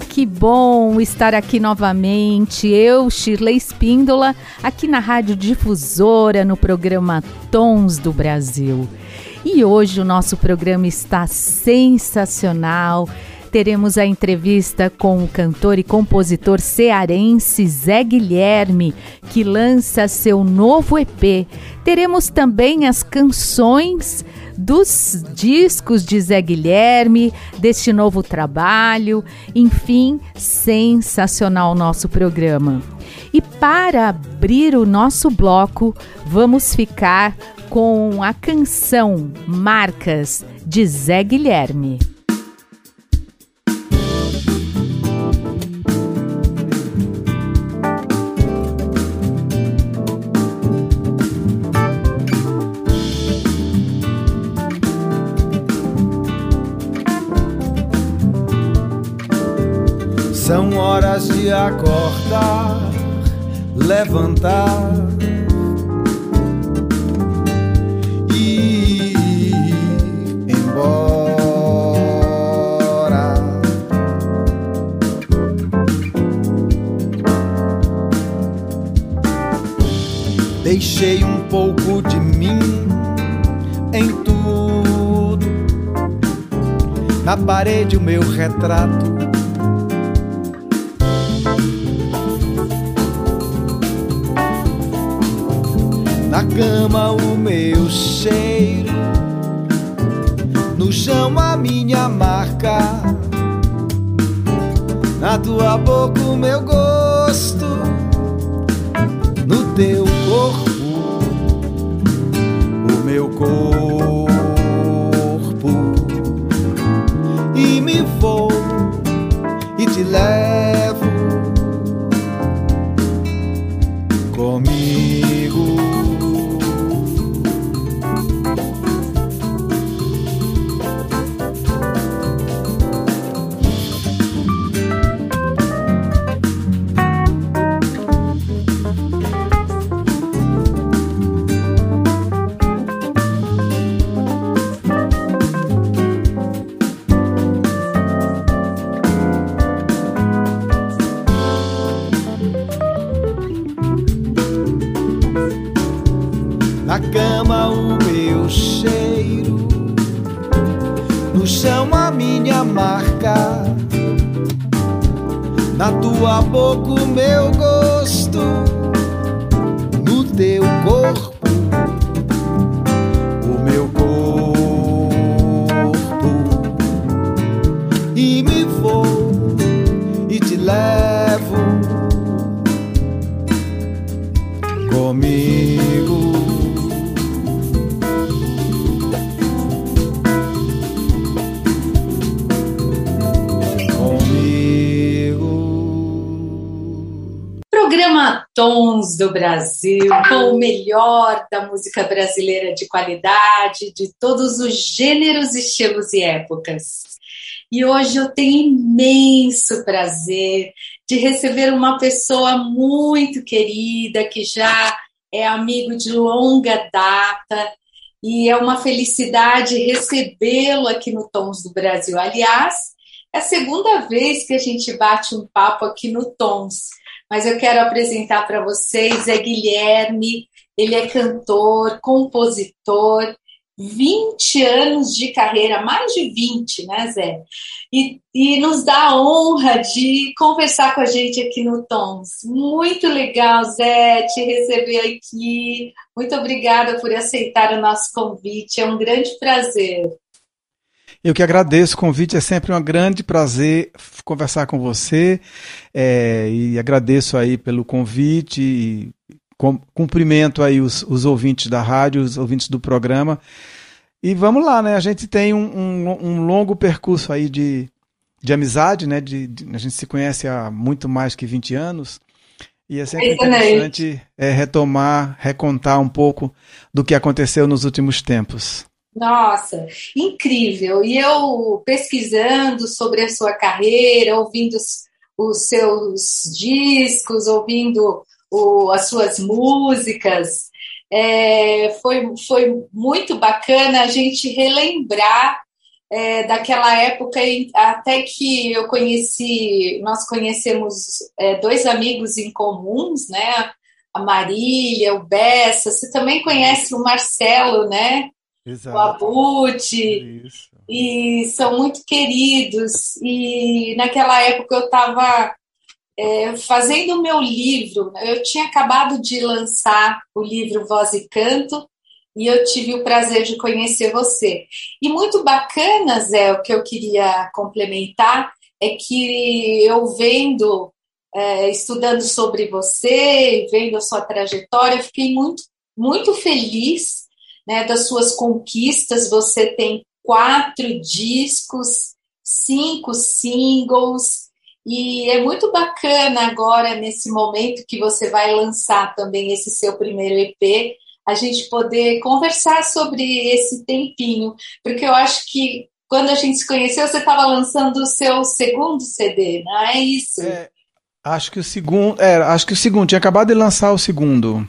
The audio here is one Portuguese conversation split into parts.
Que bom estar aqui novamente. Eu, Shirley Espíndola, aqui na Rádio Difusora, no programa Tons do Brasil. E hoje o nosso programa está sensacional. Teremos a entrevista com o cantor e compositor cearense Zé Guilherme, que lança seu novo EP. Teremos também as canções dos discos de Zé Guilherme, deste novo trabalho. Enfim, sensacional nosso programa. E para abrir o nosso bloco, vamos ficar com a canção Marcas de Zé Guilherme. São horas de acordar, levantar e ir embora. Deixei um pouco de mim em tudo. Na parede o meu retrato Na cama o meu cheiro, no chão a minha marca, na tua boca o meu gosto, no teu corpo o meu corpo, Brasil, com o melhor da música brasileira de qualidade, de todos os gêneros, estilos e épocas. E hoje eu tenho imenso prazer de receber uma pessoa muito querida, que já é amigo de longa data, e é uma felicidade recebê-lo aqui no Tons do Brasil. Aliás, é a segunda vez que a gente bate um papo aqui no Tons, mas eu quero apresentar para vocês é Guilherme, ele é cantor, compositor, 20 anos de carreira, mais de 20, né, Zé? E, e, nos dá a honra de conversar com a gente aqui no Tons. Muito legal, Zé, te receber aqui. Muito obrigada por aceitar o nosso convite, é um grande prazer. Eu que agradeço o convite, é sempre um grande prazer conversar com você é, e agradeço aí pelo convite e cumprimento aí os, os, ouvintes da rádio, os ouvintes do programa. E vamos lá, né? A gente tem um, um, um longo percurso aí de, de amizade, né? De, de, a gente se conhece há muito mais que 20 anos. E é sempre interessante é, retomar, recontar um pouco do que aconteceu nos últimos tempos. Nossa, incrível! E eu pesquisando sobre a sua carreira, ouvindo os, os seus discos, ouvindo o, as suas músicas. É, foi, foi muito bacana a gente relembrar é, daquela época, até que eu conheci, nós conhecemos é, dois amigos em comuns, né? A Marília, o Bessa, você também conhece o Marcelo, né? Exato. O Abute, e são muito queridos. E naquela época eu estava é, fazendo o meu livro, eu tinha acabado de lançar o livro Voz e Canto, e eu tive o prazer de conhecer você. E muito bacana, Zé, o que eu queria complementar é que eu vendo, é, estudando sobre você, vendo a sua trajetória, fiquei muito, muito feliz né, das suas conquistas. Você tem quatro discos, cinco singles, e é muito bacana agora, nesse momento que você vai lançar também esse seu primeiro EP, a gente poder conversar sobre esse tempinho, porque eu acho que quando a gente se conheceu, você estava lançando o seu segundo CD, não é isso? É, acho que o segundo, é, acho que o segundo tinha acabado de lançar o segundo.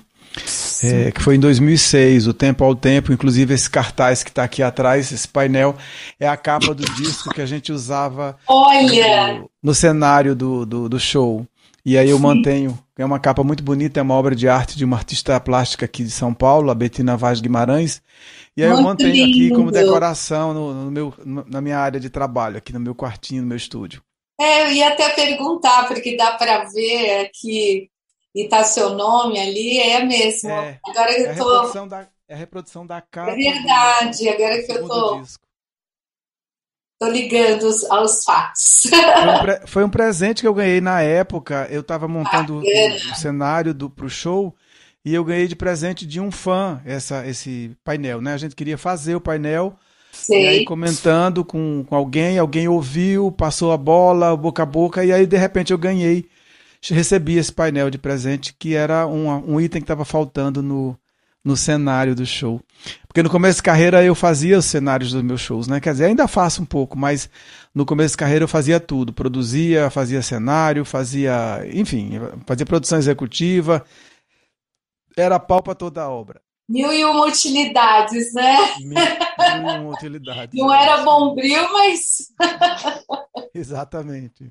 É, que foi em 2006, o Tempo ao Tempo, inclusive esse cartaz que está aqui atrás, esse painel, é a capa do disco que a gente usava Olha! No, no cenário do, do, do show. E aí eu Sim. mantenho. É uma capa muito bonita, é uma obra de arte de uma artista plástica aqui de São Paulo, a Betina Vaz Guimarães. E aí muito eu mantenho lindo. aqui como decoração no, no meu, no, na minha área de trabalho, aqui no meu quartinho, no meu estúdio. É, eu ia até perguntar, porque dá para ver aqui e tá seu nome ali, é mesmo. É, agora eu é tô. Da, é a reprodução da capa. É verdade, do, agora que eu tô. Disco. Tô ligando aos fatos. Foi um, pre, foi um, presente que eu ganhei na época. Eu estava montando o, cenário do, pro show e eu ganhei de presente de um fã essa, esse painel, né? A gente queria fazer o painel. Sei. E aí comentando com, com alguém, alguém ouviu, passou a bola, boca a boca, e aí de repente eu ganhei, recebi esse painel de presente que era um, um item que estava faltando no, no cenário do show. Porque no começo de carreira eu fazia os cenários dos meus shows, né? Quer dizer, ainda faço um pouco, mas no começo de carreira eu fazia tudo. Produzia, fazia cenário, fazia, enfim, fazia produção executiva. Era pau para toda a obra. Mil e uma utilidades, né? Mil, mil e uma utilidades. Não era bombril, mas. Exatamente.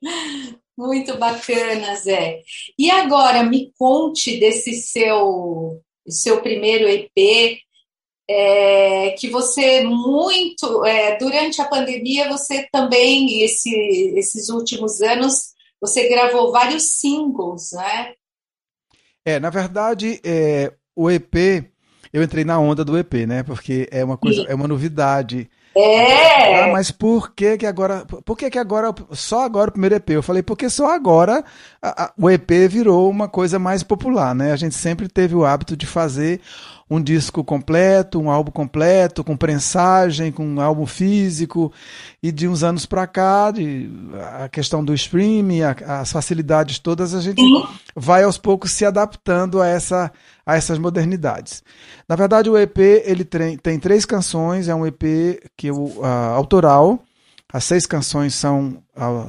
Muito bacana, Zé. E agora, me conte desse seu seu primeiro EP, é, que você muito, é, durante a pandemia, você também, esse, esses últimos anos, você gravou vários singles, né? É, na verdade, é, o EP, eu entrei na onda do EP, né? Porque é uma coisa, Sim. é uma novidade. É. Ah, mas por que que agora, por que que agora, só agora o primeiro EP? Eu falei, porque só agora a, a, o EP virou uma coisa mais popular, né? A gente sempre teve o hábito de fazer um disco completo, um álbum completo, com prensagem, com um álbum físico, e de uns anos para cá, de, a questão do streaming, a, as facilidades todas, a gente vai aos poucos se adaptando a, essa, a essas modernidades. Na verdade, o EP ele tem, três canções, é um EP que eu, autoral, as seis canções são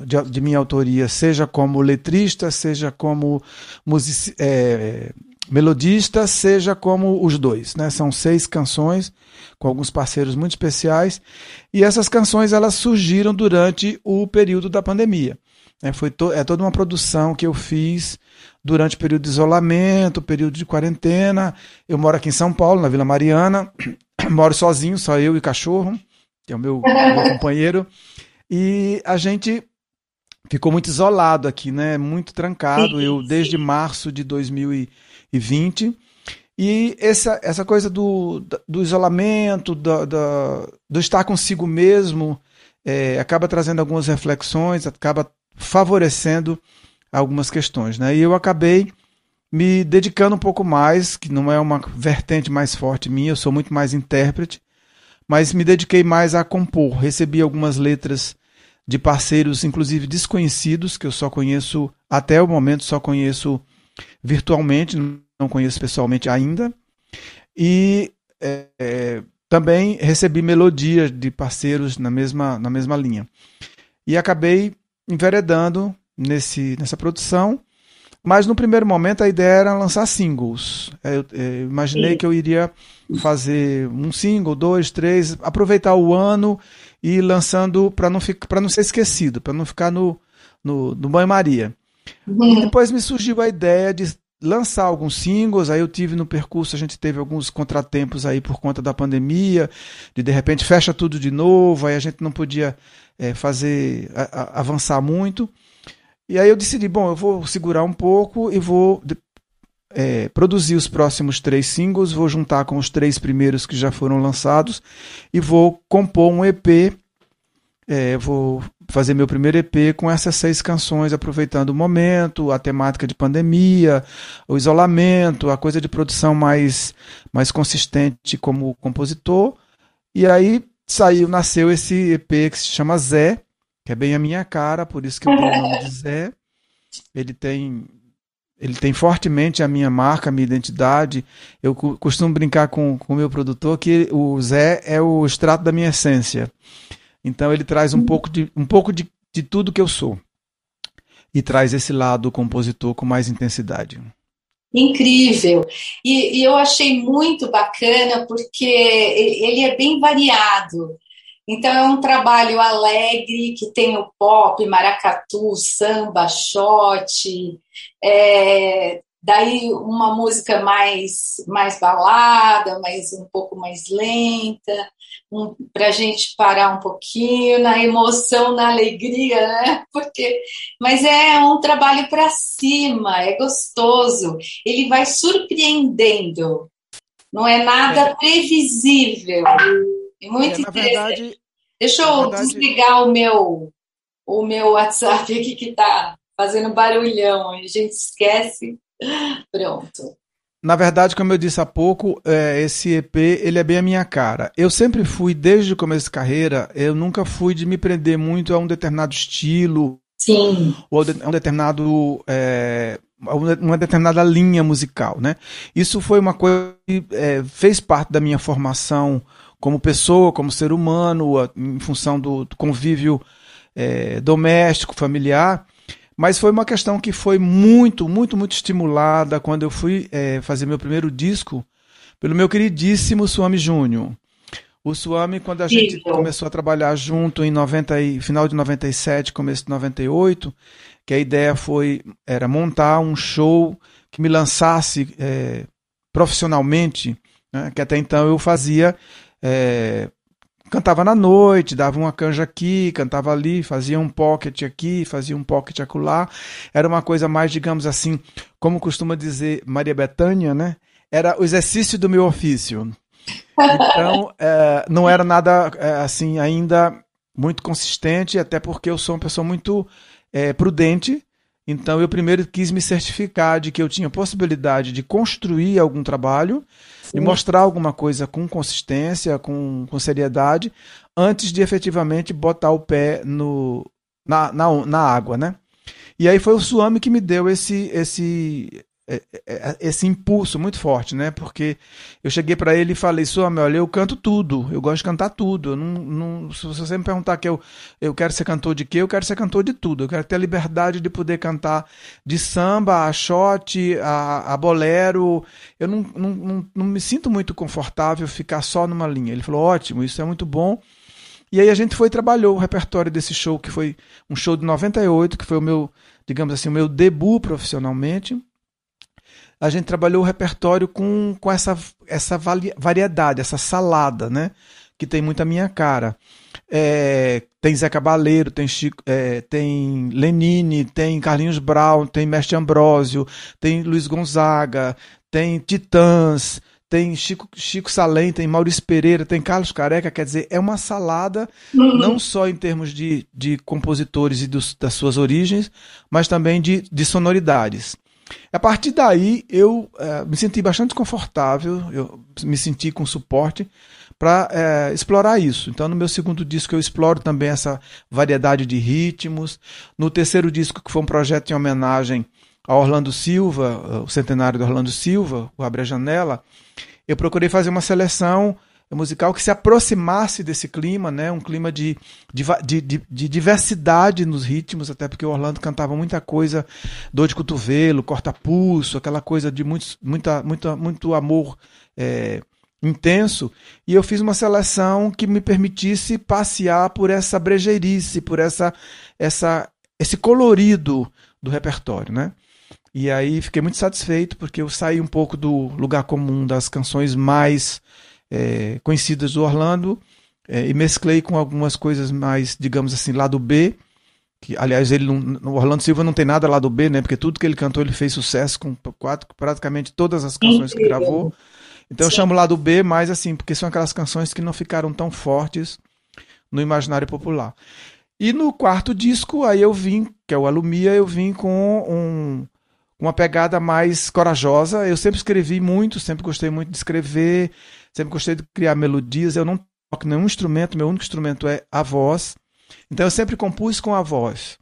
de, de, minha autoria, seja como letrista, seja como music, é, melodista, seja como os dois. Né? São seis canções com alguns parceiros muito especiais e essas canções elas surgiram durante o período da pandemia. É, foi to é toda uma produção que eu fiz durante o período de isolamento, período de quarentena. Eu moro aqui em São Paulo, na Vila Mariana, moro sozinho, só eu e cachorro, que é o meu, meu companheiro. E a gente ficou muito isolado aqui, né? Muito trancado. Eu desde março de 2020 e essa, essa coisa do, do isolamento, do, do, do estar consigo mesmo, é, acaba trazendo algumas reflexões, acaba favorecendo algumas questões. Né? E eu acabei me dedicando um pouco mais, que não é uma vertente mais forte minha, eu sou muito mais intérprete, mas me dediquei mais a compor. Recebi algumas letras de parceiros, inclusive desconhecidos, que eu só conheço, até o momento, só conheço virtualmente, não conheço pessoalmente ainda. E é, é, também recebi melodias de parceiros na mesma, na mesma linha. E acabei enveredando nesse, nessa produção. Mas no primeiro momento a ideia era lançar singles. É, eu, eu imaginei Sim. que eu iria fazer um single, dois, três, aproveitar o ano e lançando para não, ficar, não ser esquecido, para não ficar no, no, no banho-maria. Uhum. E depois me surgiu a ideia de lançar alguns singles, aí eu tive no percurso, a gente teve alguns contratempos aí por conta da pandemia, de de repente fecha tudo de novo, aí a gente não podia é, fazer a, a, avançar muito. E aí eu decidi, bom, eu vou segurar um pouco e vou é, produzir os próximos três singles, vou juntar com os três primeiros que já foram lançados e vou compor um EP. É, vou fazer meu primeiro EP com essas seis canções, aproveitando o momento, a temática de pandemia, o isolamento, a coisa de produção mais, mais consistente como compositor. E aí saiu, nasceu esse EP que se chama Zé, que é bem a minha cara, por isso que eu dei o nome de Zé. Ele tem ele tem fortemente a minha marca, a minha identidade. Eu costumo brincar com o meu produtor que o Zé é o extrato da minha essência. Então ele traz um pouco de, um pouco de, de tudo que eu sou. E traz esse lado compositor com mais intensidade. Incrível. E, e eu achei muito bacana porque ele é bem variado. Então é um trabalho alegre que tem o pop, maracatu, samba, shot, é, daí uma música mais mais balada, mais um pouco mais lenta, um, para a gente parar um pouquinho na emoção, na alegria, né? Porque, mas é um trabalho para cima, é gostoso. Ele vai surpreendendo. Não é nada é. previsível. É muito é, interessante. Verdade, Deixa eu verdade... desligar o meu, o meu WhatsApp aqui que está fazendo barulhão. A gente esquece. Pronto. Na verdade, como eu disse há pouco, é, esse EP ele é bem a minha cara. Eu sempre fui, desde o começo de carreira, eu nunca fui de me prender muito a um determinado estilo. Sim. Ou a um determinado. É, uma determinada linha musical, né? Isso foi uma coisa que é, fez parte da minha formação como pessoa, como ser humano, em função do, do convívio é, doméstico, familiar. Mas foi uma questão que foi muito, muito, muito estimulada quando eu fui é, fazer meu primeiro disco pelo meu queridíssimo Suami Júnior. O Suami, quando a gente começou a trabalhar junto em 90 e, final de 97, começo de 98, que a ideia foi era montar um show que me lançasse é, profissionalmente, né, que até então eu fazia é, cantava na noite, dava uma canja aqui, cantava ali, fazia um pocket aqui, fazia um pocket acolá. Era uma coisa mais, digamos assim, como costuma dizer Maria Bethânia, né? Era o exercício do meu ofício. Então, é, não era nada é, assim ainda muito consistente, até porque eu sou uma pessoa muito é, prudente. Então, eu primeiro quis me certificar de que eu tinha possibilidade de construir algum trabalho de mostrar alguma coisa com consistência, com, com seriedade, antes de efetivamente botar o pé no, na, na, na água, né? E aí foi o Suami que me deu esse, esse, esse impulso muito forte, né? Porque eu cheguei para ele e falei, Suami, olha, eu canto tudo, eu gosto de cantar tudo. Eu não, não, se você me perguntar que eu, eu quero ser cantor de quê, eu quero ser cantor de tudo. Eu quero ter a liberdade de poder cantar de samba a shot, a, a bolero. Eu não, não, não, não me sinto muito confortável ficar só numa linha. Ele falou, ótimo, isso é muito bom. E aí a gente foi trabalhou o repertório desse show, que foi um show de 98, que foi o meu, digamos assim, o meu debut profissionalmente a gente trabalhou o repertório com, com essa, essa variedade, essa salada, né? Que tem muita minha cara. É, tem Zé Cabaleiro, tem, Chico, é, tem Lenine, tem Carlinhos Brown, tem Mestre Ambrósio, tem Luiz Gonzaga, tem Titãs, tem Chico, Chico Salem, tem Maurício Pereira, tem Carlos Careca, quer dizer, é uma salada, uhum. não só em termos de, de compositores e dos, das suas origens, mas também de, de sonoridades. A partir daí, eu é, me senti bastante confortável, eu me senti com suporte para é, explorar isso. Então, no meu segundo disco, eu exploro também essa variedade de ritmos. No terceiro disco, que foi um projeto em homenagem ao Orlando Silva, o centenário do Orlando Silva, o Abre a Janela, eu procurei fazer uma seleção musical que se aproximasse desse clima, né? um clima de, de, de, de, diversidade nos ritmos, até porque o Orlando cantava muita coisa, dor de cotovelo, corta-pulso, aquela coisa de muito, muita, muita, muito amor é, intenso, e eu fiz uma seleção que me permitisse passear por essa brejeirice, por essa, essa esse colorido do repertório, né? E aí fiquei muito satisfeito porque eu saí um pouco do lugar comum das canções mais é, conhecidas do Orlando é, e mesclei com algumas coisas mais, digamos assim, lado B. Que, aliás, ele não, o Orlando Silva não tem nada lado B, né? Porque tudo que ele cantou ele fez sucesso com quatro, praticamente todas as canções que gravou. Então Sim. eu chamo lado B, mas assim, porque são aquelas canções que não ficaram tão fortes no imaginário popular. E no quarto disco, aí eu vim, que é o Alumia, eu vim com um, uma pegada mais corajosa. Eu sempre escrevi muito, sempre gostei muito de escrever, sempre gostei de criar melodias. Eu não toco nenhum instrumento, meu único instrumento é a voz. Então eu sempre compus com a voz.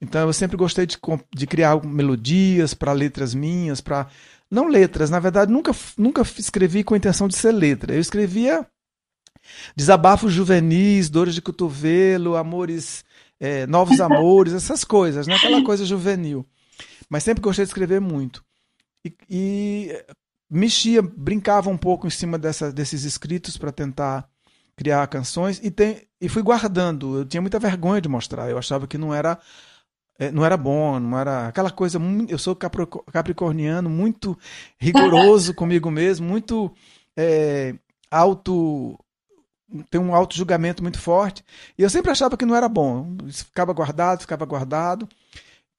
Então eu sempre gostei de, de criar melodias para letras minhas, para não letras, na verdade nunca nunca escrevi com a intenção de ser letra. Eu escrevia desabafos juvenis, dores de cotovelo, amores, é, novos amores, essas coisas, né? Aquela coisa juvenil. Mas sempre gostei de escrever muito. E, e mexia, brincava um pouco em cima dessa, desses escritos para tentar criar canções e, tem, e fui guardando. Eu tinha muita vergonha de mostrar. Eu achava que não era é, não era bom, não era aquela coisa. Eu sou capricorniano, muito rigoroso comigo mesmo, muito é, auto tem um auto julgamento muito forte. E eu sempre achava que não era bom. Ficava guardado, ficava guardado.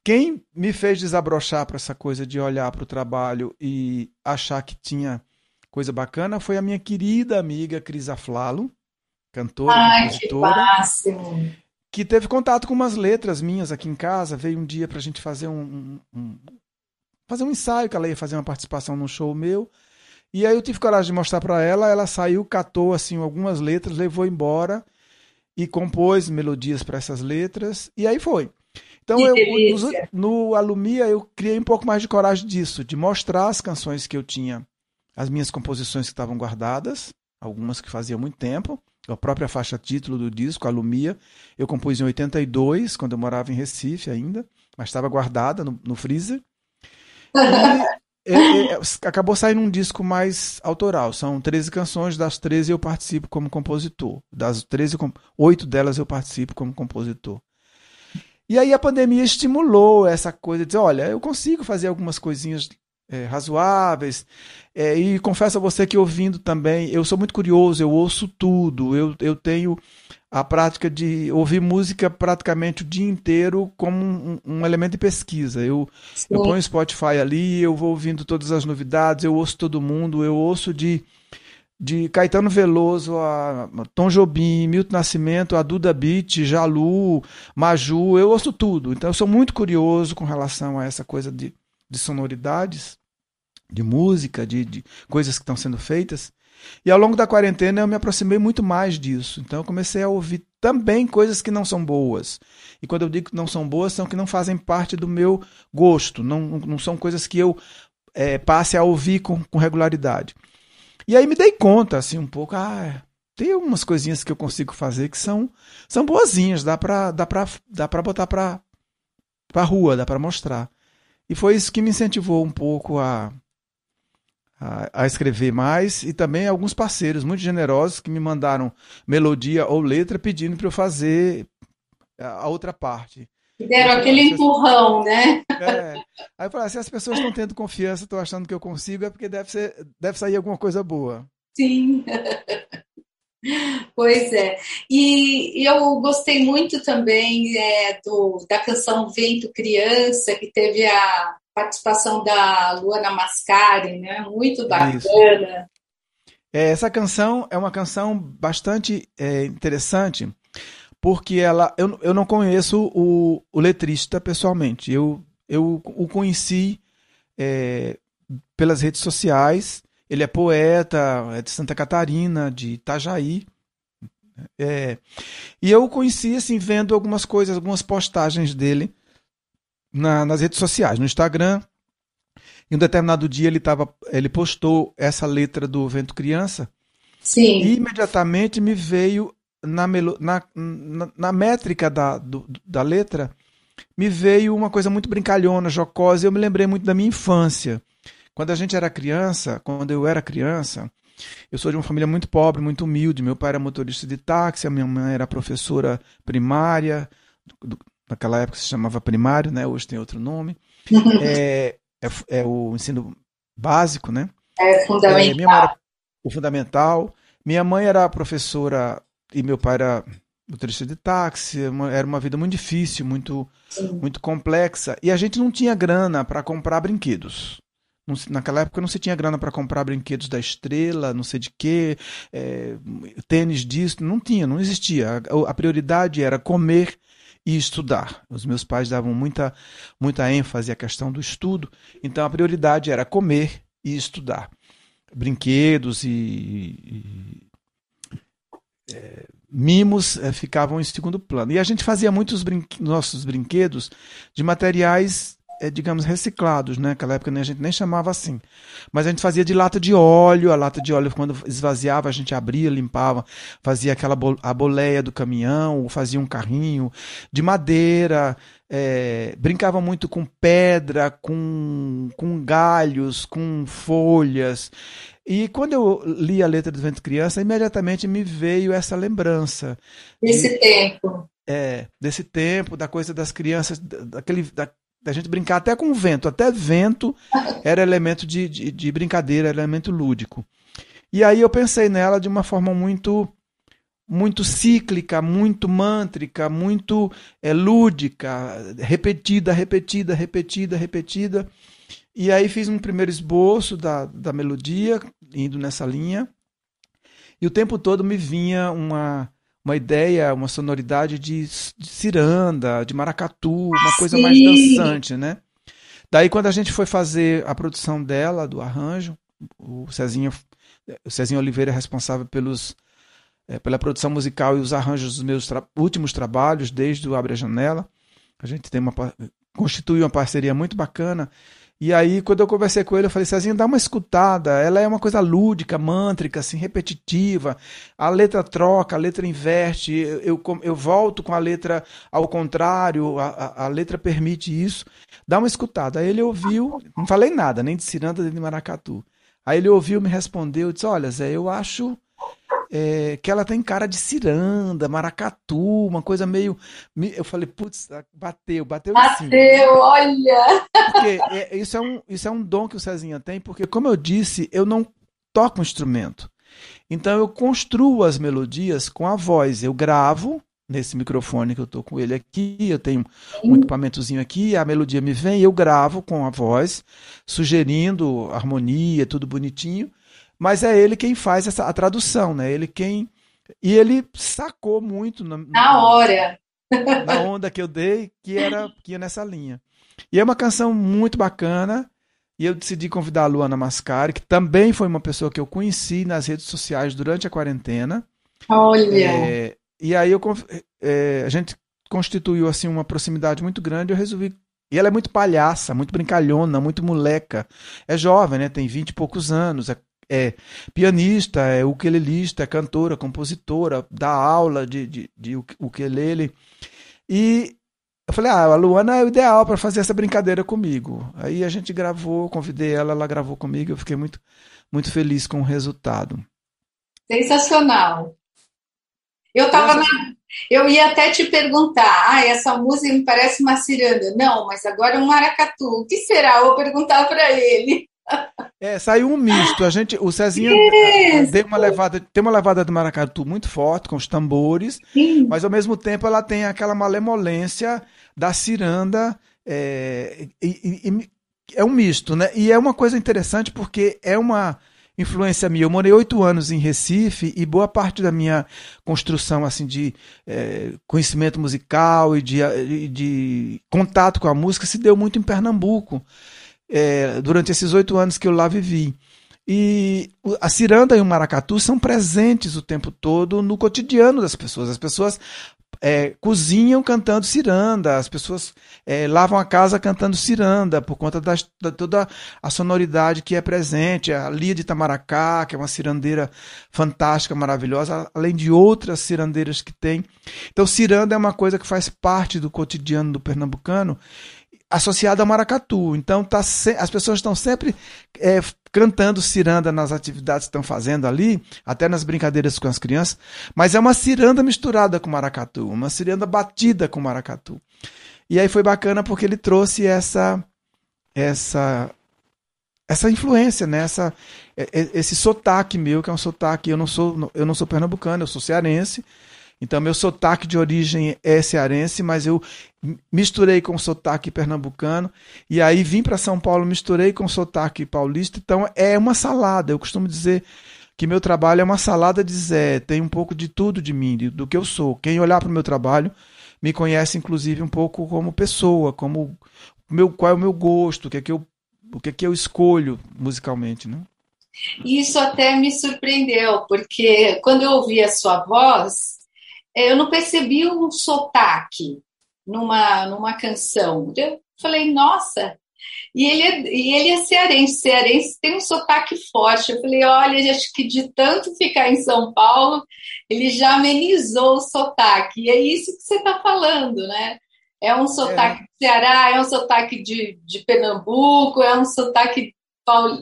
Quem me fez desabrochar para essa coisa de olhar para o trabalho e achar que tinha coisa bacana foi a minha querida amiga Cris Aflalo, cantora, Ai, compositora. Que máximo. Que teve contato com umas letras minhas aqui em casa, veio um dia para a gente fazer um, um, fazer um ensaio, que ela ia fazer uma participação num show meu. E aí eu tive coragem de mostrar para ela, ela saiu, catou assim algumas letras, levou embora e compôs melodias para essas letras e aí foi. Então eu, no, no Alumia eu criei um pouco mais de coragem disso, de mostrar as canções que eu tinha, as minhas composições que estavam guardadas, algumas que fazia muito tempo, a própria faixa título do disco, Alumia, eu compus em 82, quando eu morava em Recife ainda, mas estava guardada no, no freezer. E é, é, é, acabou saindo um disco mais autoral. São 13 canções, das 13 eu participo como compositor. Das 13, 8 delas eu participo como compositor. E aí a pandemia estimulou essa coisa de dizer, olha, eu consigo fazer algumas coisinhas é, razoáveis. É, e confesso a você que ouvindo também, eu sou muito curioso, eu ouço tudo, eu, eu tenho a prática de ouvir música praticamente o dia inteiro como um, um elemento de pesquisa. Eu, eu ponho Spotify ali, eu vou ouvindo todas as novidades, eu ouço todo mundo, eu ouço de, de Caetano Veloso a Tom Jobim, Milton Nascimento, a Duda Beat, Jalu, Maju, eu ouço tudo. Então eu sou muito curioso com relação a essa coisa de, de sonoridades, de música, de, de coisas que estão sendo feitas. E ao longo da quarentena eu me aproximei muito mais disso. Então eu comecei a ouvir também coisas que não são boas. E quando eu digo que não são boas, são que não fazem parte do meu gosto. Não, não são coisas que eu é, passe a ouvir com, com regularidade. E aí me dei conta, assim, um pouco, ah, tem algumas coisinhas que eu consigo fazer que são, são boazinhas, dá pra, dá pra, dá pra botar pra, pra rua, dá pra mostrar. E foi isso que me incentivou um pouco a, a, a, escrever mais e também alguns parceiros muito generosos que me mandaram melodia ou letra pedindo para eu fazer a outra parte. Deram aquele empurrão, né? É. Aí eu falei, se as pessoas estão tendo confiança, estão achando que eu consigo, é porque deve, ser, deve sair alguma coisa boa. Sim. Pois é. E eu gostei muito também é, do, da canção Vento Criança, que teve a participação da Luana Mascari, né? Muito bacana. É, essa canção é uma canção bastante é, interessante, porque ela eu, eu não conheço o, o letrista pessoalmente. Eu, eu o conheci é, pelas redes sociais. Ele é poeta, é de Santa Catarina, de Itajaí. É, e eu o conheci assim, vendo algumas coisas, algumas postagens dele na, nas redes sociais, no Instagram. Em um determinado dia ele, tava, ele postou essa letra do Vento Criança. Sim. E imediatamente me veio na, na, na, na métrica da, do, da letra, me veio uma coisa muito brincalhona, jocosa. E eu me lembrei muito da minha infância. Quando a gente era criança, quando eu era criança, Eu sou de uma família muito pobre, muito humilde. Meu pai era motorista de táxi, a minha mãe era professora primária, naquela época se chamava primário, né? Hoje tem outro nome. é, é, é, o ensino básico, né? É fundamental. É, minha mãe era o fundamental. Minha mãe era professora e meu pai era motorista de táxi. Era uma vida muito difícil, muito, muito complexa. E a gente não tinha grana para comprar brinquedos. Naquela época não se tinha grana para comprar brinquedos da estrela, não sei de quê, é, tênis disso, não tinha, não existia. A, a, prioridade era comer e estudar. Os meus pais davam muita, muita ênfase à questão do estudo, então a prioridade era comer e estudar. Brinquedos e, e é, mimos é, ficavam em segundo plano. E a gente fazia muitos brinque nossos brinquedos de materiais é, digamos, reciclados, né? Naquela época a gente nem chamava assim. Mas a gente fazia de lata de óleo, a lata de óleo, quando esvaziava, a gente abria, limpava, fazia aquela bo a boleia do caminhão, fazia um carrinho de madeira, é, brincava muito com pedra, com, com galhos, com folhas. E quando eu li a letra do Vento Criança, imediatamente me veio essa lembrança. Desse de, tempo. É, desse tempo, da coisa das crianças, daquele, da, da gente brincar até com vento. Até vento era elemento de, de, de, brincadeira, elemento lúdico. E aí eu pensei nela de uma forma muito muito cíclica, muito mântrica, muito é, lúdica, repetida, repetida, repetida, repetida. E aí fiz um primeiro esboço da, da melodia, indo nessa linha. E o tempo todo me vinha uma, uma ideia, uma sonoridade de, de ciranda, de maracatu, uma coisa Sim. mais dançante, né? Daí quando a gente foi fazer a produção dela, do arranjo, o Cezinho, o Cezinho Oliveira é responsável pelos, é, pela produção musical e os arranjos dos meus tra últimos trabalhos, desde o Abre a Janela. A gente tem uma constituiu uma parceria muito bacana e aí, quando eu conversei com ele, eu falei, Cezinho, dá uma escutada. Ela é uma coisa lúdica, mântrica, assim, repetitiva. A letra troca, a letra inverte. Eu, eu, volto com a letra ao contrário, a, a, a, letra permite isso. Dá uma escutada. Aí ele ouviu, não falei nada, nem de ciranda, nem de maracatu. Aí ele ouviu, me respondeu, disse, olha, Zé, eu acho é, que ela tem cara de ciranda, maracatu, uma coisa meio. Eu falei, putz, bateu, bateu Bateu, cima. olha! Porque é, isso, é um, isso é um dom que o Cezinha tem, porque, como eu disse, eu não toco um instrumento. Então eu construo as melodias com a voz. Eu gravo nesse microfone que eu estou com ele aqui, eu tenho um equipamentozinho aqui, a melodia me vem, eu gravo com a voz, sugerindo harmonia, tudo bonitinho mas é ele quem faz essa, a tradução, né? Ele quem. E ele sacou muito na, na hora. Na onda que eu dei, que era que ia nessa linha. E é uma canção muito bacana. E eu decidi convidar a Luana Mascari, que também foi uma pessoa que eu conheci nas redes sociais durante a quarentena. Olha! É, e aí eu, é, a gente constituiu assim uma proximidade muito grande. Eu resolvi e ela é muito palhaça, muito brincalhona, muito moleca. É jovem, né? Tem vinte e poucos anos, é é pianista, é ukulelista, é cantora, compositora, dá aula de, de, de ukulele. E eu falei, ah, a Luana é o ideal para fazer essa brincadeira comigo. Aí a gente gravou, convidei ela, ela gravou comigo, eu fiquei muito, muito feliz com o resultado. Sensacional. Eu tava na... Eu ia até te perguntar, ah, essa música me parece uma ciranda. Não, mas agora é um maracatu. O que será? Eu vou perguntar para ele. É, saiu um misto. A gente, o Cezinha deu uma levada, tem uma levada de maracatu muito forte com os tambores, Sim. mas ao mesmo tempo ela tem aquela malemolência da ciranda. É, e, e, é um misto, né? E é uma coisa interessante porque é uma influência minha. Eu morei oito anos em Recife e boa parte da minha construção assim de é, conhecimento musical e de, de contato com a música se deu muito em Pernambuco é, durante esses oito anos que eu lá vivi. E a ciranda e o maracatu são presentes o tempo todo no cotidiano das pessoas. As pessoas é, cozinham cantando ciranda, as pessoas é, lavam a casa cantando ciranda, por conta das, da toda a sonoridade que é presente. A Lia de Itamaracá, que é uma cirandeira fantástica, maravilhosa, além de outras cirandeiras que tem. Então, ciranda é uma coisa que faz parte do cotidiano do pernambucano associado a maracatu. Então tá se, as pessoas estão sempre é, cantando ciranda nas atividades que estão fazendo ali, até nas brincadeiras com as crianças, mas é uma ciranda misturada com maracatu, uma ciranda batida com maracatu. E aí foi bacana porque ele trouxe essa essa essa influência, né? essa, esse sotaque meu, que é um sotaque, eu não sou eu não sou pernambucano, eu sou cearense, então, meu sotaque de origem é cearense, mas eu misturei com sotaque pernambucano. E aí vim para São Paulo, misturei com sotaque paulista. Então, é uma salada. Eu costumo dizer que meu trabalho é uma salada de Zé. Tem um pouco de tudo de mim, do que eu sou. Quem olhar para o meu trabalho me conhece, inclusive, um pouco como pessoa, como meu, qual é o meu gosto, o que é que eu, o que é que eu escolho musicalmente, né? Isso até me surpreendeu, porque quando eu ouvi a sua voz, eu não percebi um sotaque numa, numa canção. Eu falei, nossa, e ele, é, e ele é cearense, cearense tem um sotaque forte. Eu falei, olha, acho que de tanto ficar em São Paulo, ele já amenizou o sotaque. E é isso que você está falando, né? É um sotaque é. de Ceará, é um sotaque de, de Pernambuco, é um sotaque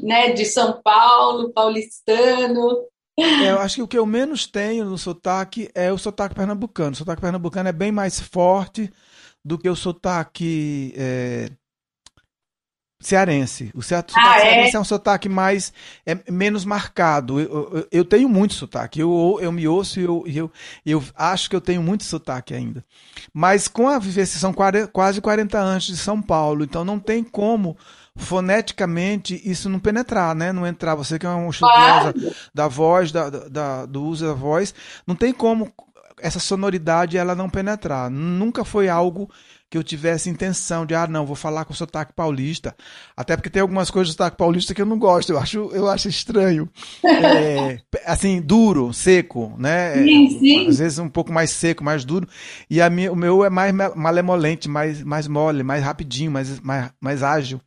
né, de São Paulo, paulistano. É, eu acho que o que eu menos tenho no sotaque é o sotaque pernambucano. O sotaque pernambucano é bem mais forte do que o sotaque é, cearense. O sotaque ah, é? cearense é? é? um sotaque mais é, menos marcado. Eu, eu, eu, tenho muito sotaque. Eu, eu me ouço e eu, eu, eu acho que eu tenho muito sotaque ainda. Mas com a vivência, são quase 40 anos de São Paulo, então não tem como foneticamente isso não penetrar, né? Não entrar. Você que é um estudiosa da voz, da, da, do uso da voz, não tem como essa sonoridade ela não penetrar. Nunca foi algo que eu tivesse intenção de, ah, não, vou falar com sotaque paulista. Até porque tem algumas coisas do sotaque paulista que eu não gosto, eu acho, eu acho estranho. É, assim, duro, seco, né? Sim, sim. Às vezes um pouco mais seco, mais duro. E a minha, o meu é mais malemolente, mais, mais mole, mais rapidinho, mais, mais, mais ágil.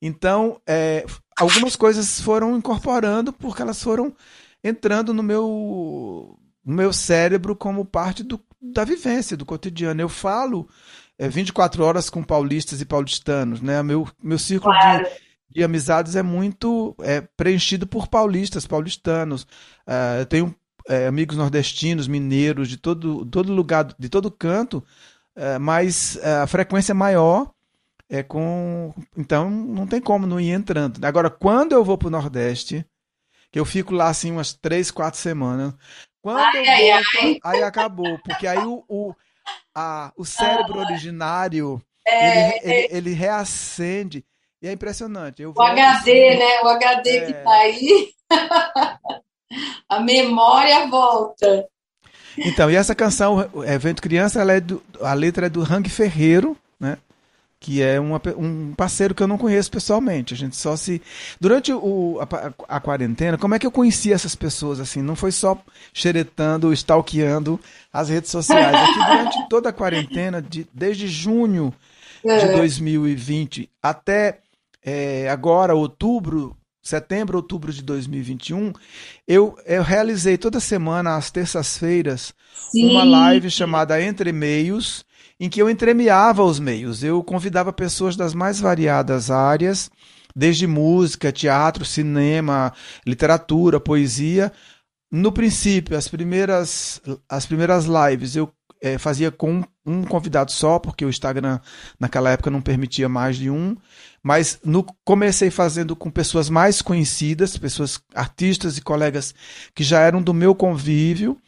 Então, é, algumas coisas foram incorporando porque elas foram entrando no meu, no meu cérebro como parte do, da vivência, do cotidiano. Eu falo é, 24 horas com paulistas e paulistanos, né? Meu, meu círculo claro. de, de amizades é muito é, preenchido por paulistas, paulistanos. Uh, eu tenho é, amigos nordestinos, mineiros, de todo, todo lugar, de todo canto, uh, mas uh, a frequência é maior é com. Então não tem como não ir entrando. Agora, quando eu vou para o Nordeste, que eu fico lá assim umas três, quatro semanas. Quando ai, eu volto, ai, aí acabou. Porque aí o, o, a, o cérebro originário é, ele, ele, ele, reacende. E é impressionante. Eu o HD, assim, né? O HD é... que tá aí. a memória volta. Então, e essa canção, Evento Criança, ela é do, a letra é do Hang Ferreiro? Que é uma, um parceiro que eu não conheço pessoalmente. A gente só se. Durante o, a, a, quarentena, como é que eu conheci essas pessoas assim? Não foi só xeretando, stalkeando as redes sociais. É que durante toda a quarentena, de, desde junho de 2020 é. até é, agora, outubro, setembro, outubro de 2021, eu, eu realizei toda semana, às terças-feiras, uma live chamada Entre Meios em que eu entremeava os meios. Eu convidava pessoas das mais variadas áreas, desde música, teatro, cinema, literatura, poesia. No princípio, as primeiras, as primeiras lives eu é, fazia com um convidado só, porque o Instagram naquela época não permitia mais de um. Mas no, comecei fazendo com pessoas mais conhecidas, pessoas artistas e colegas que já eram do meu convívio.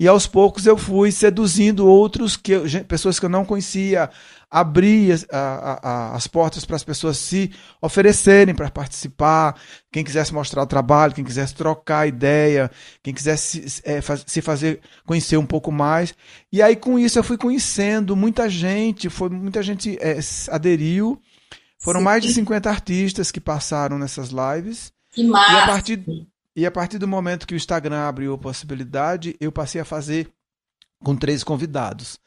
E aos poucos eu fui seduzindo outros, que eu, pessoas que eu não conhecia, abri a, a, a, as portas para as pessoas se oferecerem para participar, quem quisesse mostrar o trabalho, quem quisesse trocar ideia, quem quisesse é, faz, se fazer conhecer um pouco mais. E aí com isso eu fui conhecendo muita gente, foi muita gente é, aderiu. Foram Sim. mais de 50 artistas que passaram nessas lives. Que massa. E a partir e a partir do momento que o Instagram abriu a possibilidade, eu passei a fazer com três convidados.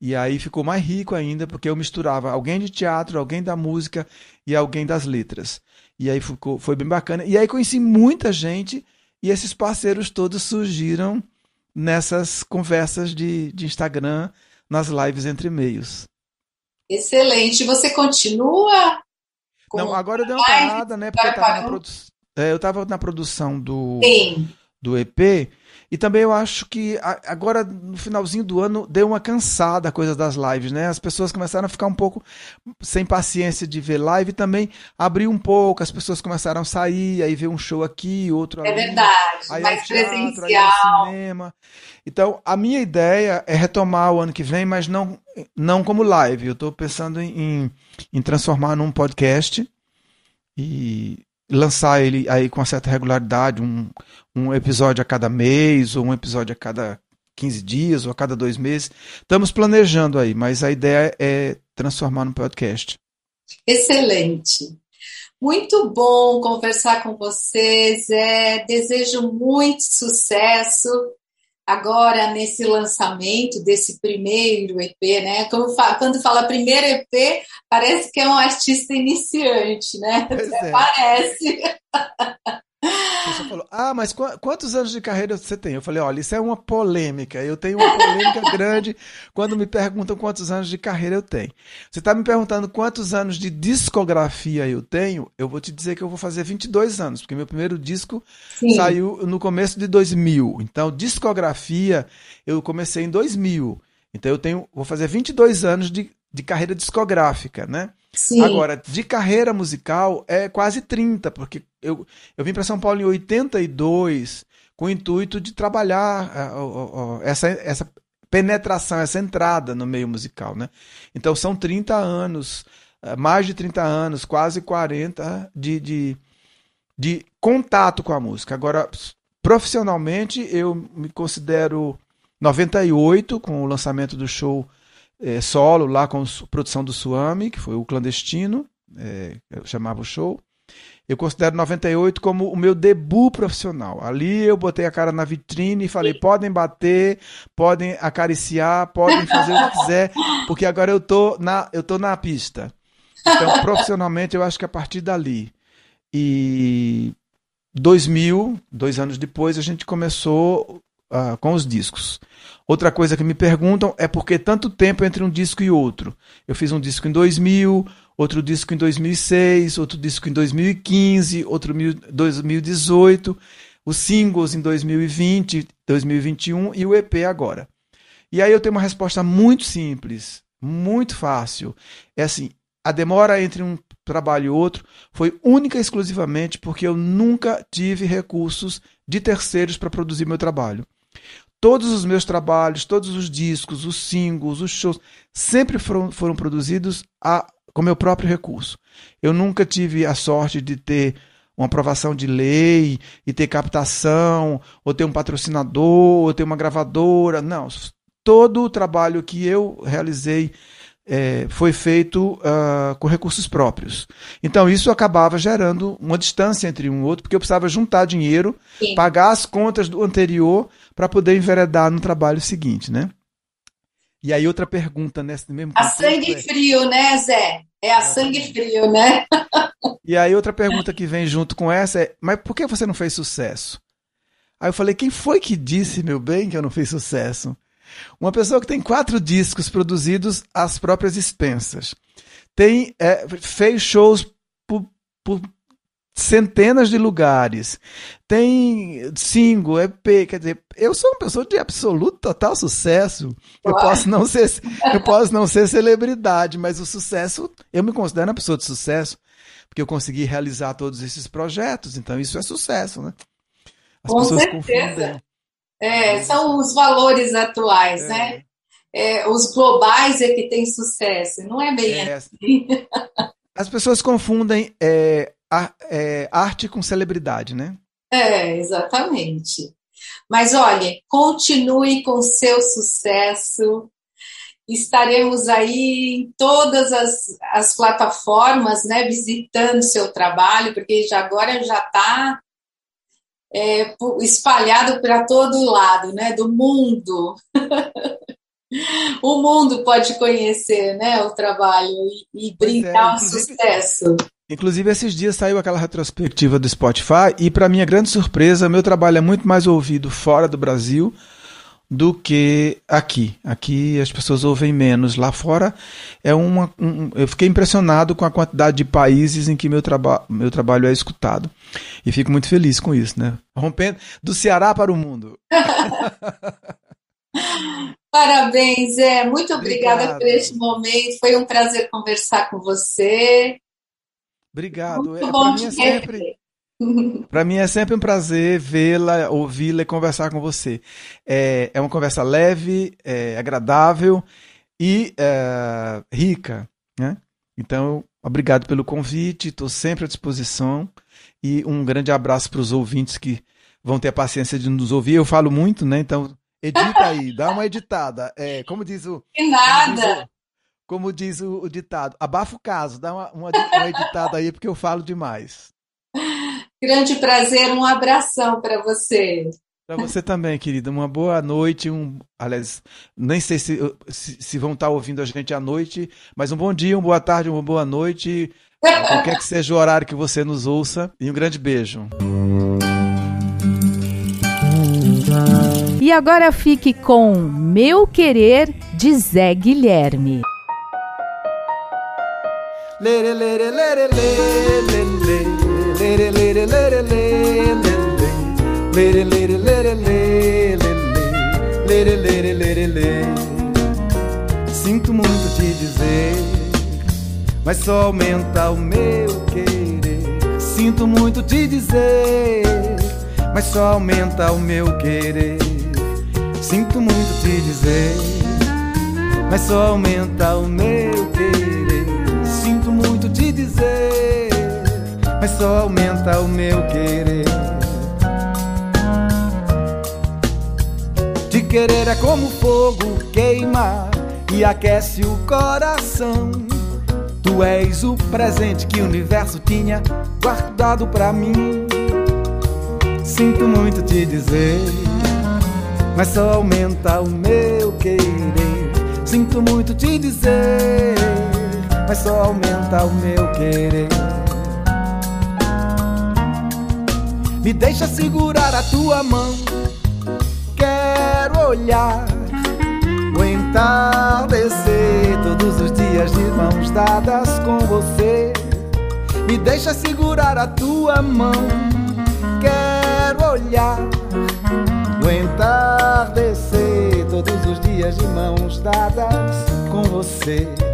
E aí ficou mais rico ainda, porque eu misturava alguém de teatro, alguém da música e alguém das letras. E aí ficou, foi bem bacana. E aí conheci muita gente e esses parceiros todos surgiram nessas conversas de, de Instagram, nas lives entre meios. Excelente. Você continua? Não, agora eu dei uma parada, né? Porque eu estava na, produ... é, eu tava na produção do, Sim. do EP e também eu acho que agora, no finalzinho do ano, deu uma cansada a coisa das lives, né? As pessoas começaram a ficar um pouco sem paciência de ver live e também abriu um pouco, as pessoas começaram a sair, aí ver um show aqui, outro é ali. É verdade, aí mais teatro, presencial. Aí ao cinema. Então, a minha ideia é retomar o ano que vem, mas não, não como live. Eu estou pensando em, em transformar num podcast e lançar ele aí com uma certa regularidade, um, um episódio a cada mês, ou um episódio a cada 15 dias, ou a cada dois meses. Estamos planejando aí, mas a ideia é transformar no podcast. Excelente. Muito bom conversar com vocês. É, desejo muito sucesso agora nesse lançamento desse primeiro EP, né? Quando fala primeiro EP, parece que é um artista iniciante, né? É. Parece. Você falou, ah, mas qu quantos anos de carreira você tem? Eu falei, olha, isso é uma polêmica. Eu tenho uma polêmica grande quando me perguntam quantos anos de carreira eu tenho. Você está me perguntando quantos anos de discografia eu tenho? Eu vou te dizer que eu vou fazer 22 anos, porque meu primeiro disco Sim. saiu no começo de 2000. Então, discografia, eu comecei em 2000. Então, eu tenho, vou fazer 22 anos de, de carreira discográfica, né? Sim. Agora, de carreira musical é quase 30, porque eu, eu vim para São Paulo em 82 com o intuito de trabalhar uh, essa, essa penetração, essa entrada no meio musical. Né? Então são 30 anos, mais de 30 anos, quase 40 de, de, de contato com a música. Agora, profissionalmente, eu me considero 98 com o lançamento do show é, solo lá com produção do Suami, que foi o clandestino, é, eu chamava o show. Eu considero 98 como o meu debut profissional. Ali eu botei a cara na vitrine e falei: podem bater, podem acariciar, podem fazer o que quiser, porque agora eu tô na, eu tô na pista. Então, profissionalmente, eu acho que a partir dali. E 2000, dois anos depois, a gente começou uh, com os discos. Outra coisa que me perguntam é por que tanto tempo entre um disco e outro. Eu fiz um disco em 2000, outro disco em 2006, outro disco em 2015, outro em 2018, os singles em 2020, 2021 e o EP agora. E aí eu tenho uma resposta muito simples, muito fácil. É assim, a demora entre um trabalho e outro foi única e exclusivamente porque eu nunca tive recursos de terceiros para produzir meu trabalho. Todos os meus trabalhos, todos os discos, os singles, os shows, sempre foram, foram produzidos a, com meu próprio recurso. Eu nunca tive a sorte de ter uma aprovação de lei e ter captação, ou ter um patrocinador, ou ter uma gravadora. Não. Todo o trabalho que eu realizei é, foi feito uh, com recursos próprios. Então isso acabava gerando uma distância entre um e outro, porque eu precisava juntar dinheiro, Sim. pagar as contas do anterior para poder enveredar no trabalho seguinte, né? E aí outra pergunta nesse mesmo A sangue é... frio, né, Zé? É a sangue frio, né? e aí outra pergunta que vem junto com essa é: mas por que você não fez sucesso? Aí eu falei: quem foi que disse, meu bem, que eu não fiz sucesso? Uma pessoa que tem quatro discos produzidos às próprias expensas. Tem, é, fez shows por, por centenas de lugares. Tem single, EP, quer dizer, eu sou uma pessoa de absoluto total sucesso. Eu posso não ser, eu posso não ser celebridade, mas o sucesso, eu me considero uma pessoa de sucesso, porque eu consegui realizar todos esses projetos, então isso é sucesso, né? As Com pessoas certeza. confundem. É, são os valores atuais, é. né? É, os globais é que têm sucesso, não é bem é. assim. As pessoas confundem é, é, arte com celebridade, né? É, exatamente. Mas olha, continue com seu sucesso. Estaremos aí em todas as, as plataformas, né, visitando seu trabalho, porque já agora já está é, espalhado para todo lado, né, do mundo. o mundo pode conhecer, né, o trabalho e, e brindar é, um sucesso. Inclusive, esses dias saiu aquela retrospectiva do Spotify e, para minha grande surpresa, meu trabalho é muito mais ouvido fora do Brasil do que aqui. Aqui as pessoas ouvem menos. Lá fora é uma. Um, eu fiquei impressionado com a quantidade de países em que meu, traba meu trabalho é escutado. E fico muito feliz com isso, né? Rompendo do Ceará para o mundo. Parabéns, é. Muito obrigada Obrigado. por este momento. Foi um prazer conversar com você. Obrigado. Muito é, bom é sempre. Para mim é sempre um prazer vê-la, ouvi-la e conversar com você. É, é uma conversa leve, é, agradável e é, rica. Né? Então, obrigado pelo convite, estou sempre à disposição e um grande abraço para os ouvintes que vão ter a paciência de nos ouvir. Eu falo muito, né? Então, edita aí, dá uma editada. É, como diz o. Que nada! Como diz o, o ditado, abafa o caso, dá uma, uma, uma editada aí, porque eu falo demais. Grande prazer, um abração para você. Para você também, querida. Uma boa noite. Um, aliás, nem sei se, se, se, vão estar ouvindo a gente à noite, mas um bom dia, uma boa tarde, uma boa noite. Qualquer que seja o horário que você nos ouça. E um grande beijo. E agora fique com Meu Querer de Zé Guilherme. Lere, lere, lere, Lere, lere, lere, lere, lere, lere, lere, lere, lere, lere, lere. Sinto muito te dizer, mas só aumenta o meu querer. Sinto muito te dizer, mas só aumenta o meu querer. Sinto muito te dizer, mas só aumenta o meu querer. Sinto muito te dizer mas só aumenta o meu querer. Te querer é como fogo queima e aquece o coração. Tu és o presente que o universo tinha guardado pra mim. Sinto muito te dizer, mas só aumenta o meu querer. Sinto muito te dizer, mas só aumenta o meu querer. Me deixa segurar a tua mão. Quero olhar o entardecer todos os dias de mãos dadas com você. Me deixa segurar a tua mão. Quero olhar o entardecer todos os dias de mãos dadas com você.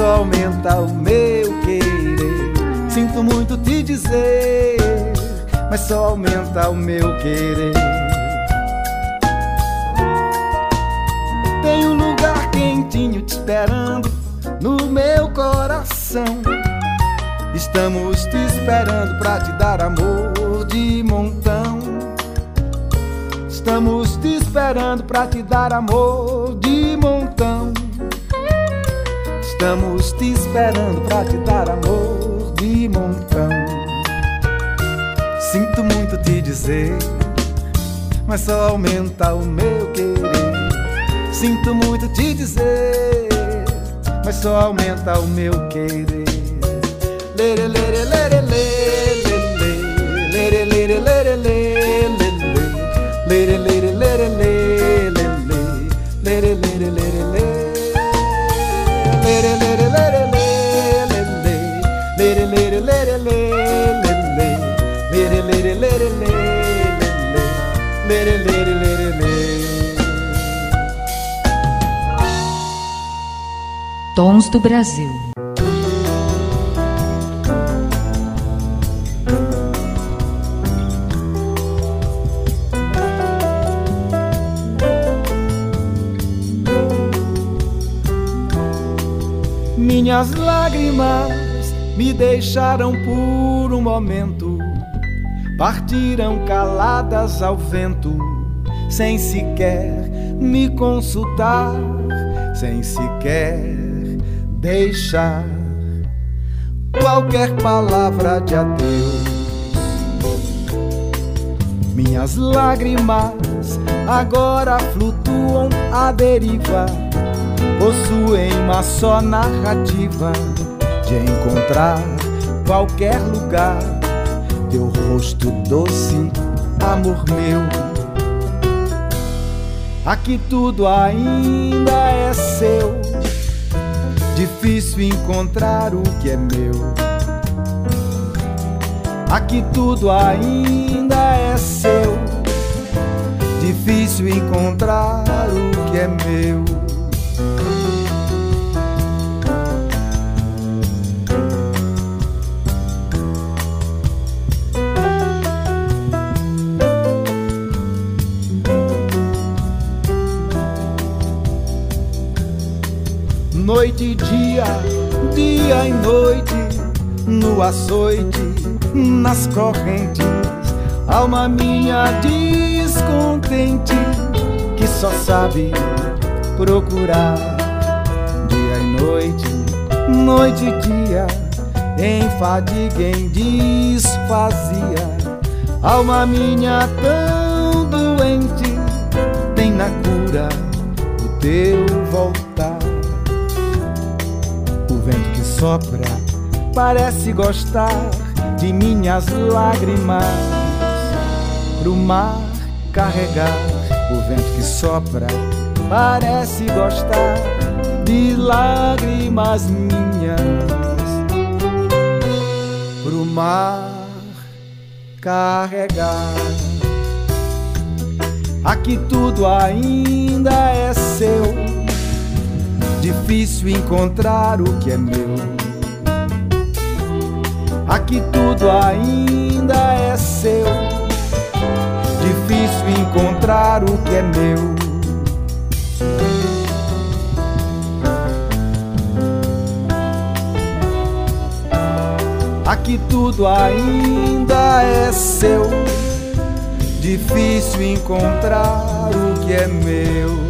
Só aumenta o meu querer. Sinto muito te dizer, mas só aumenta o meu querer. Tem um lugar quentinho te esperando no meu coração. Estamos te esperando pra te dar amor de montão. Estamos te esperando pra te dar amor Estamos te esperando pra te dar amor de montão. Sinto muito te dizer, mas só aumenta o meu querer. Sinto muito te dizer, mas só aumenta o meu querer. Lere, lere, lere, lere, lere, lere, lere, lere, Tons do Brasil. Minhas lágrimas me deixaram por um momento, partiram caladas ao vento, sem sequer me consultar sem sequer deixar qualquer palavra de adeus. Minhas lágrimas agora flutuam à deriva, possuem uma só narrativa de encontrar qualquer lugar teu rosto doce, amor meu. Aqui tudo ainda é seu, difícil encontrar o que é meu. Aqui tudo ainda é seu, difícil encontrar o que é meu. Noite e dia, dia e noite, no açoite, nas correntes, alma minha descontente, que só sabe procurar. Dia e noite, noite e dia, em fadiga, em disfazia, alma minha tão doente, tem na cura o teu voltar sopra parece gostar de minhas lágrimas. Pro mar carregar o vento que sopra parece gostar de lágrimas minhas. Pro mar carregar. Aqui tudo ainda é seu difícil encontrar o que é meu. Aqui tudo ainda é seu, difícil encontrar o que é meu. Aqui tudo ainda é seu, difícil encontrar o que é meu.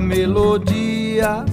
melodia.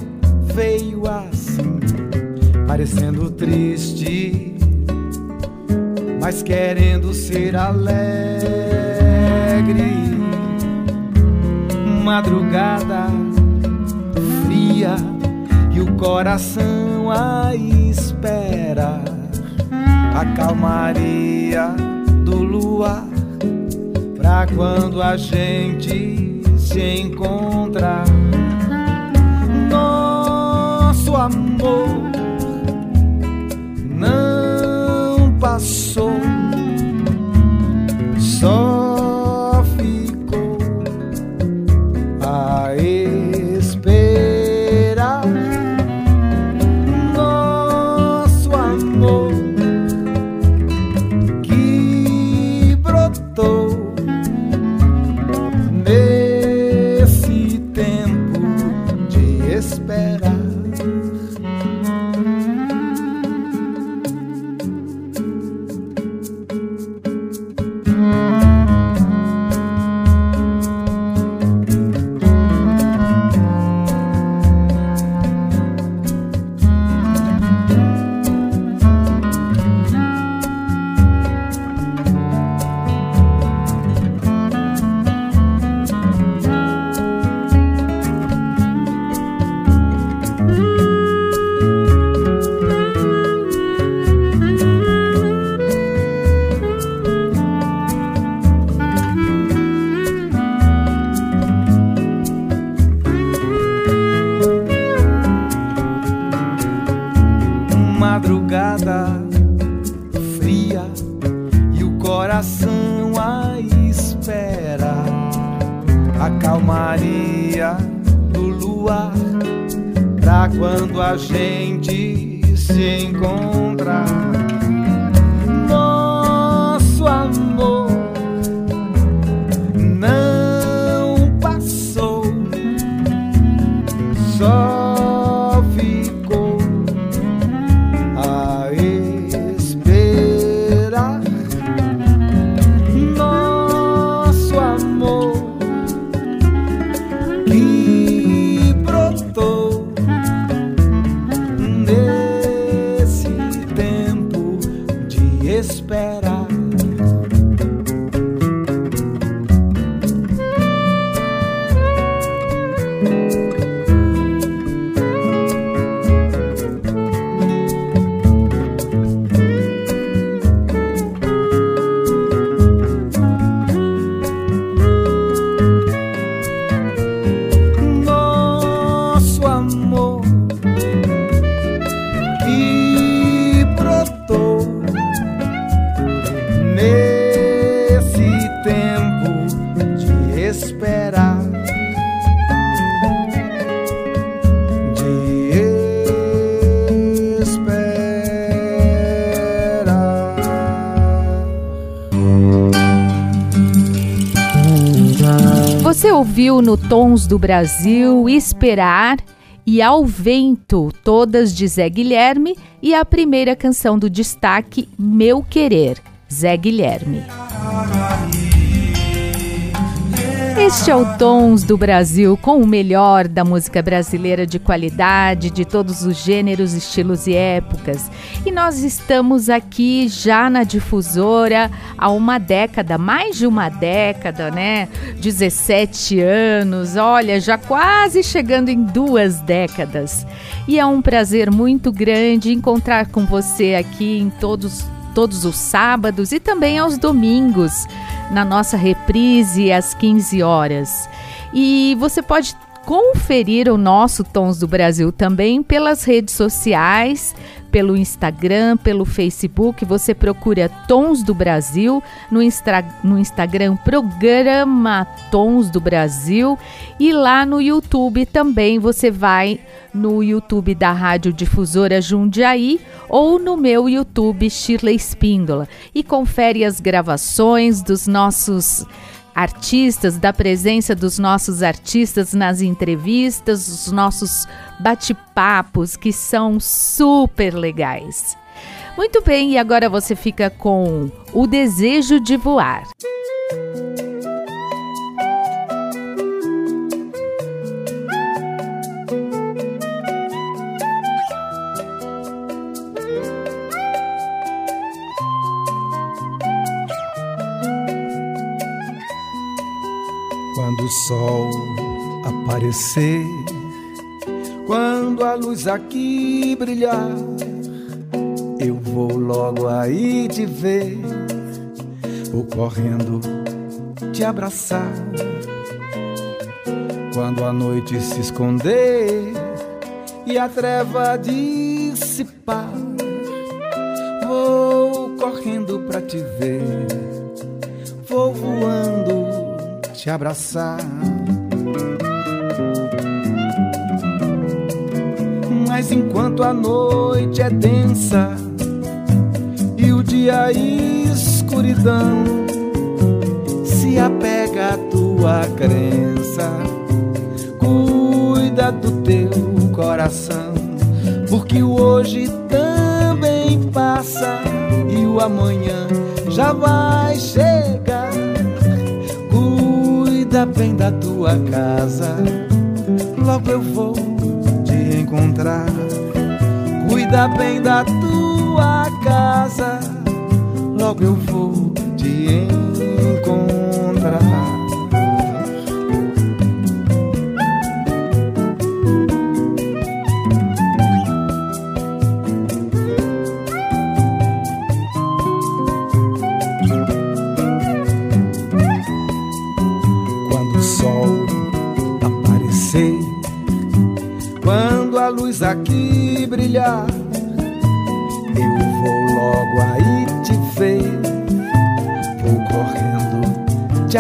Ouviu no Tons do Brasil Esperar e Ao Vento, todas de Zé Guilherme, e a primeira canção do destaque Meu Querer, Zé Guilherme. Este é o Tons do Brasil, com o melhor da música brasileira de qualidade, de todos os gêneros, estilos e épocas. E nós estamos aqui já na difusora há uma década, mais de uma década, né? 17 anos, olha, já quase chegando em duas décadas. E é um prazer muito grande encontrar com você aqui em todos todos os sábados e também aos domingos, na nossa reprise às 15 horas. E você pode conferir o nosso Tons do Brasil também pelas redes sociais, pelo Instagram, pelo Facebook. Você procura Tons do Brasil no, Instra no Instagram, Programa Tons do Brasil. E lá no YouTube também você vai no YouTube da Rádio Difusora Jundiaí ou no meu YouTube Shirley Espíndola e confere as gravações dos nossos artistas, da presença dos nossos artistas nas entrevistas, os nossos bate-papos que são super legais. Muito bem, e agora você fica com O Desejo de Voar. Quando o sol aparecer, quando a luz aqui brilhar, eu vou logo aí te ver, vou correndo te abraçar. Quando a noite se esconder e a treva dissipar, vou correndo pra te ver, te abraçar. Mas enquanto a noite é densa e o dia escuridão, se apega à tua crença, cuida do teu coração, porque o hoje também passa e o amanhã já vai chegar Cuida bem da tua casa, logo eu vou te encontrar. Cuida bem da tua casa, logo eu vou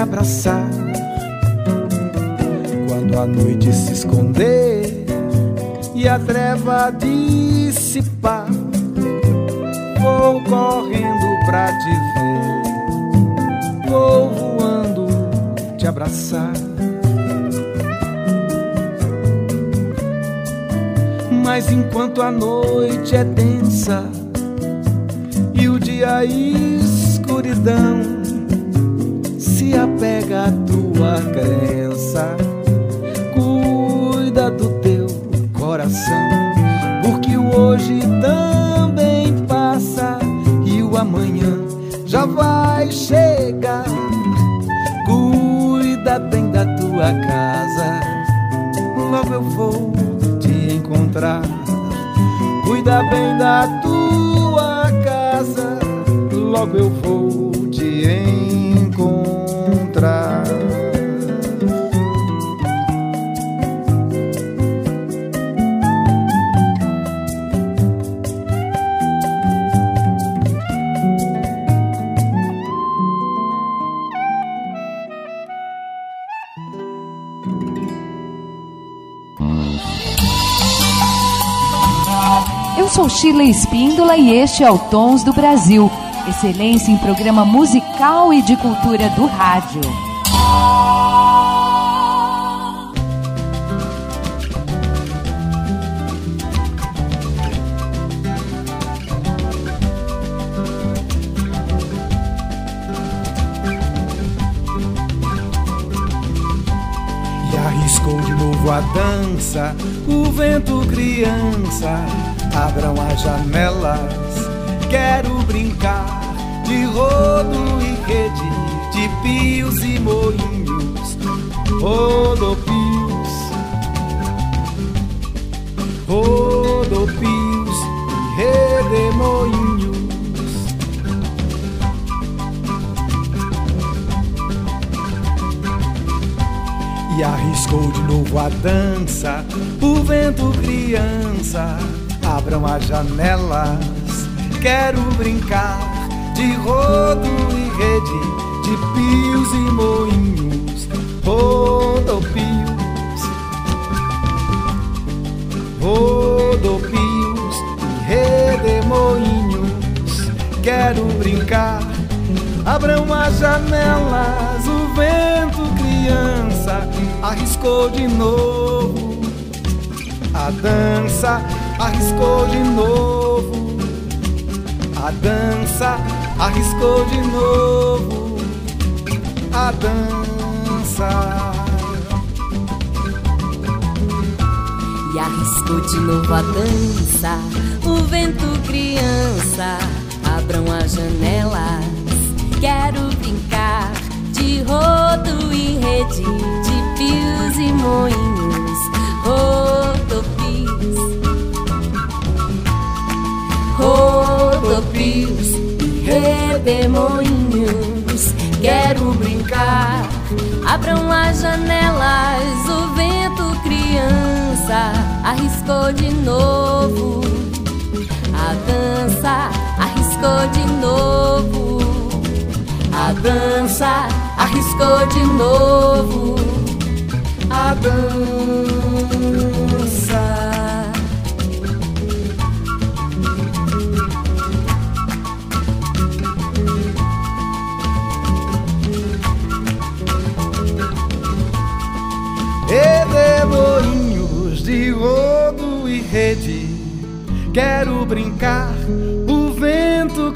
abraçar. Quando a noite se esconder e a treva dissipar, vou correndo pra te ver, vou voando te abraçar. Mas enquanto a noite é densa e o dia escuridão se apega à tua crença, cuida do teu coração, porque o hoje também passa e o amanhã já vai chegar. Cuida bem da tua casa, logo eu vou encontrar. Cuida bem da tua casa, logo eu vou Sheila Espíndola e este é o Tons do Brasil. Excelência em programa musical e de cultura do rádio. E arriscou de novo a dança, o vento criança abram as janelas. Quero brincar de rodo e rede, de pios e moinhos, rodopios, rodopios e redemoinhos. E arriscou de novo a dança, o vento criança abram as janelas. Quero brincar de rodo e rede, de pios e moinhos, rodopios, rodopios e redemoinhos. Quero brincar, abram as janelas, o vento criança arriscou de novo a dança arriscou de novo. A dança arriscou de novo. A dança. E arriscou de novo a dança. O vento criança, abram as janelas. Quero brincar de rodo e rede, de pios e moinhos. Rodopios rodopios e redemoinhos. Quero brincar, abram as janelas, o vento criança arriscou de novo. A dança arriscou de novo. A dança arriscou de novo.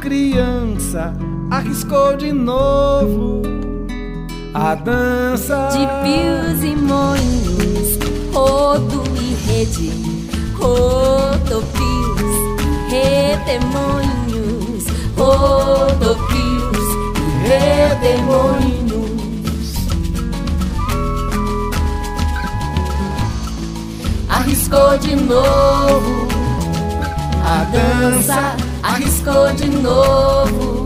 Criança arriscou de novo a dança de pios e moinhos, rodo e rede, rodopios, redemoinhos, rodopios e redemoinhos. arriscou de novo. A dança arriscou de novo.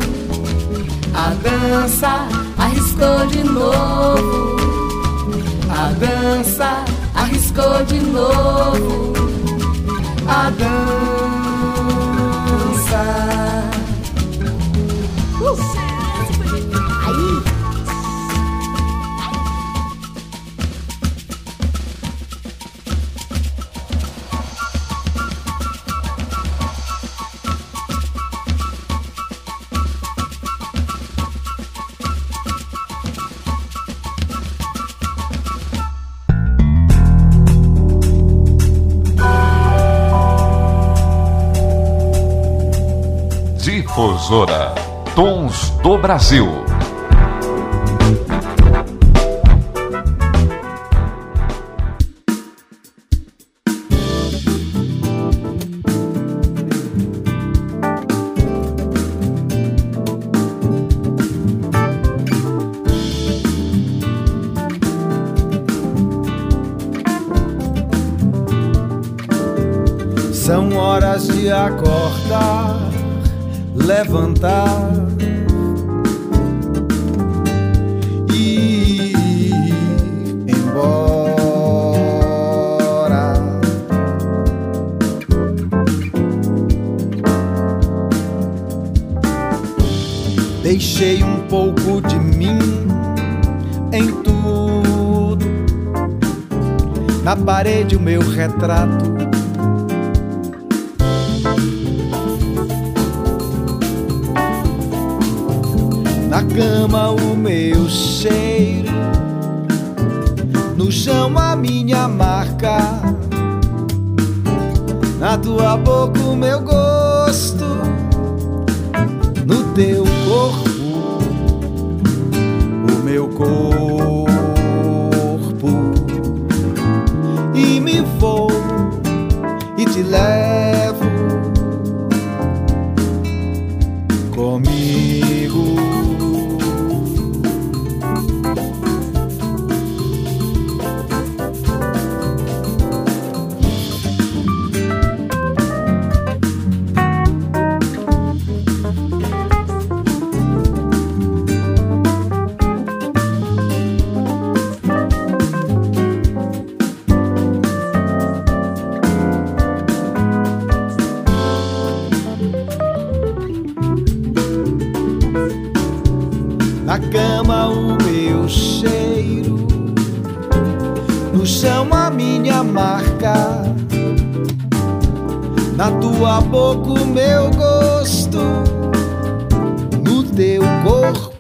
A dança arriscou de novo. A dança arriscou de novo. A dança. Uh! Tons do Brasil. São horas de acordar, levantar e ir embora. Deixei um pouco de mim em tudo. Na parede o meu retrato cama o meu cheiro, no chão a minha marca, na tua boca o meu gosto, no teu corpo o meu corpo Na cama o meu cheiro, no chão a minha marca, na tua boca o meu gosto, no teu corpo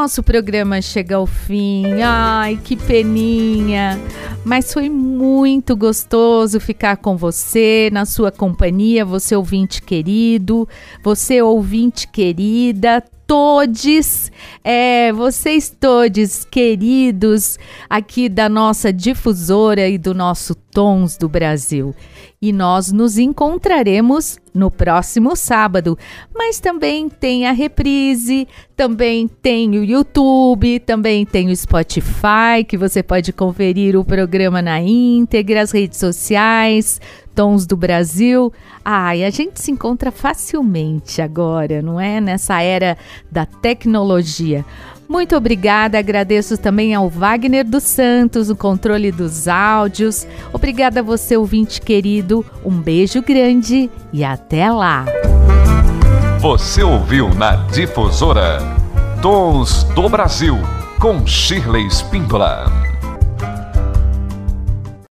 nosso programa chega ao fim. Ai, que peninha. Mas foi muito gostoso ficar com você, na sua companhia, você ouvinte querido, você ouvinte querida, todes, é, vocês todos queridos aqui da nossa difusora e do nosso Tons do Brasil. E nós nos encontraremos no próximo sábado. Mas também tem a reprise, também tem o YouTube, também tem o Spotify, que você pode conferir o programa na íntegra, as redes sociais, Tons do Brasil. Ai, a gente se encontra facilmente agora, não é? Nessa era da tecnologia. Muito obrigada, agradeço também ao Wagner dos Santos, o controle dos áudios. Obrigada a você, ouvinte querido. Um beijo grande e até lá. Você ouviu na Difusora Tons do Brasil com Shirley Spíndola.